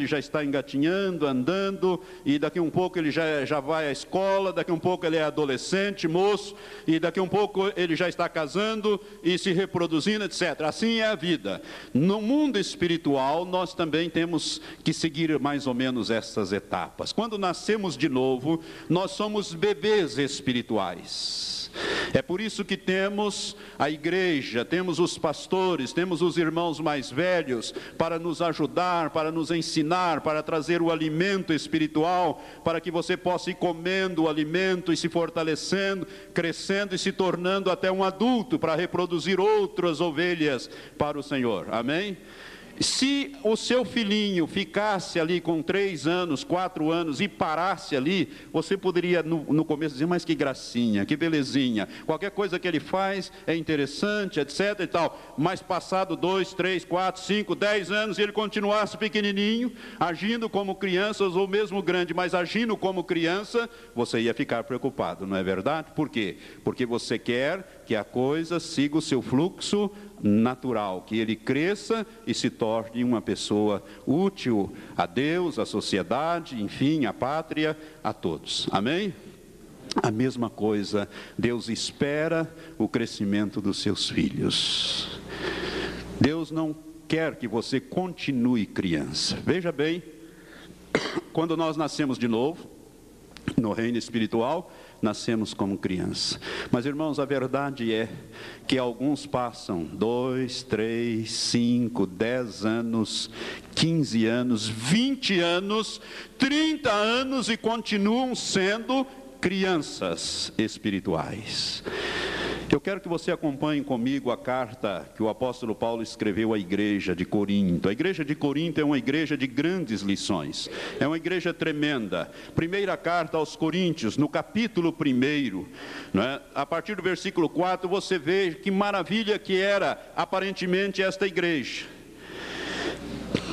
ele já está engatinhando, andando, e daqui um pouco ele já, já vai à escola, daqui um pouco ele é adolescente, moço, e daqui um pouco ele já está casando e se reproduzindo, etc. Assim é a vida. No mundo espiritual, nós também temos que seguir mais ou menos essas etapas. Quando nascemos de novo, nós somos bebês espirituais. É por isso que temos a igreja, temos os pastores, temos os irmãos mais velhos para nos ajudar, para nos ensinar, para trazer o alimento espiritual, para que você possa ir comendo o alimento e se fortalecendo, crescendo e se tornando até um adulto para reproduzir outras ovelhas para o Senhor. Amém? Se o seu filhinho ficasse ali com três anos, quatro anos e parasse ali, você poderia no, no, começo dizer, mas que gracinha, que belezinha, qualquer coisa que ele faz é interessante, etc e tal. Mas passado dois, três, quatro, cinco, dez anos e ele continuasse pequenininho, agindo como crianças ou mesmo grande, mas agindo como criança, você ia ficar preocupado, não é verdade? Por quê? Porque você quer que a coisa siga o seu fluxo natural, que ele cresça e se torne uma pessoa útil a Deus, à sociedade, enfim, à pátria, a todos. Amém? A mesma coisa, Deus espera o crescimento dos seus filhos. Deus não quer que você continue criança. Veja bem, quando nós nascemos de novo, no reino espiritual, nascemos como criança. Mas, irmãos, a verdade é que alguns passam dois, três, cinco, dez anos, quinze anos, vinte anos, trinta anos e continuam sendo crianças espirituais. Eu quero que você acompanhe comigo a carta que o apóstolo Paulo escreveu à igreja de Corinto. A igreja de Corinto é uma igreja de grandes lições, é uma igreja tremenda. Primeira carta aos Coríntios, no capítulo 1, né, a partir do versículo 4, você vê que maravilha que era aparentemente esta igreja.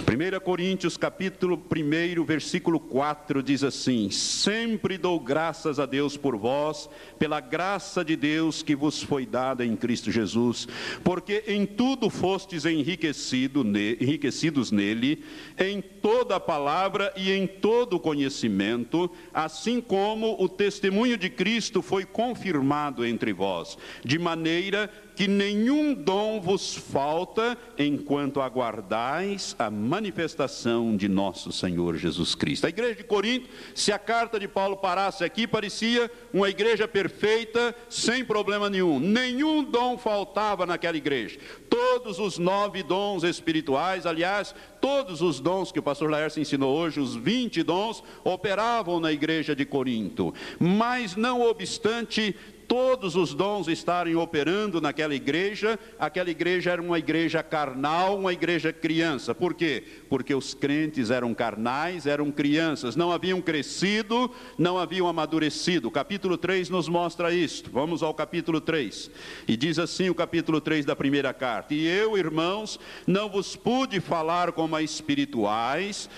1 Coríntios capítulo 1, versículo 4 diz assim: Sempre dou graças a Deus por vós, pela graça de Deus que vos foi dada em Cristo Jesus, porque em tudo fostes enriquecido, enriquecidos nele, em toda a palavra e em todo conhecimento, assim como o testemunho de Cristo foi confirmado entre vós, de maneira que nenhum dom vos falta enquanto aguardais a manifestação de nosso Senhor Jesus Cristo. A igreja de Corinto, se a carta de Paulo parasse aqui, parecia uma igreja perfeita, sem problema nenhum. Nenhum dom faltava naquela igreja. Todos os nove dons espirituais, aliás, todos os dons que o pastor Laércio ensinou hoje, os 20 dons, operavam na igreja de Corinto. Mas, não obstante, todos os dons estarem operando naquela igreja, aquela igreja era uma igreja carnal, uma igreja criança. Por quê? Porque os crentes eram carnais, eram crianças, não haviam crescido, não haviam amadurecido. O capítulo 3 nos mostra isto. Vamos ao capítulo 3. E diz assim o capítulo 3 da primeira carta: E eu, irmãos, não vos pude falar como a espirituais,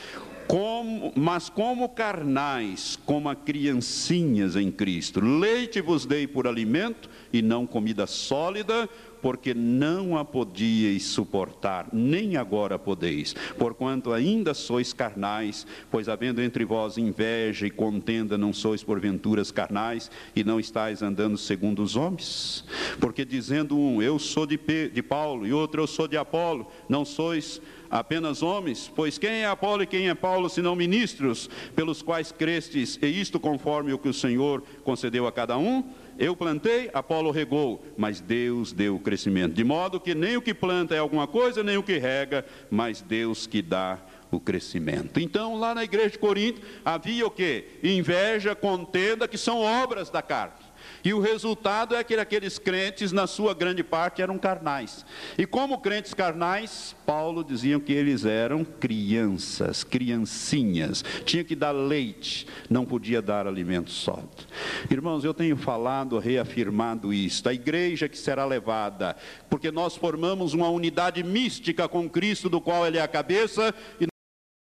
como, mas como carnais, como a criancinhas em Cristo. Leite vos dei por alimento e não comida sólida, porque não a podíeis suportar, nem agora podeis, porquanto ainda sois carnais, pois havendo entre vós inveja e contenda, não sois porventuras carnais e não estáis andando segundo os homens? Porque dizendo um, eu sou de, de Paulo, e outro, eu sou de Apolo, não sois apenas homens? Pois quem é Apolo e quem é Paulo, senão ministros, pelos quais crestes, e isto conforme o que o Senhor concedeu a cada um? Eu plantei, Apolo regou, mas Deus deu o crescimento. De modo que nem o que planta é alguma coisa, nem o que rega, mas Deus que dá o crescimento. Então, lá na igreja de Corinto, havia o que? Inveja, contenda, que são obras da carne. E o resultado é que aqueles crentes, na sua grande parte, eram carnais. E como crentes carnais, Paulo dizia que eles eram crianças, criancinhas. Tinha que dar leite, não podia dar alimento sólido. Irmãos, eu tenho falado, reafirmado isto. A igreja que será levada, porque nós formamos uma unidade mística com Cristo, do qual Ele é a cabeça, e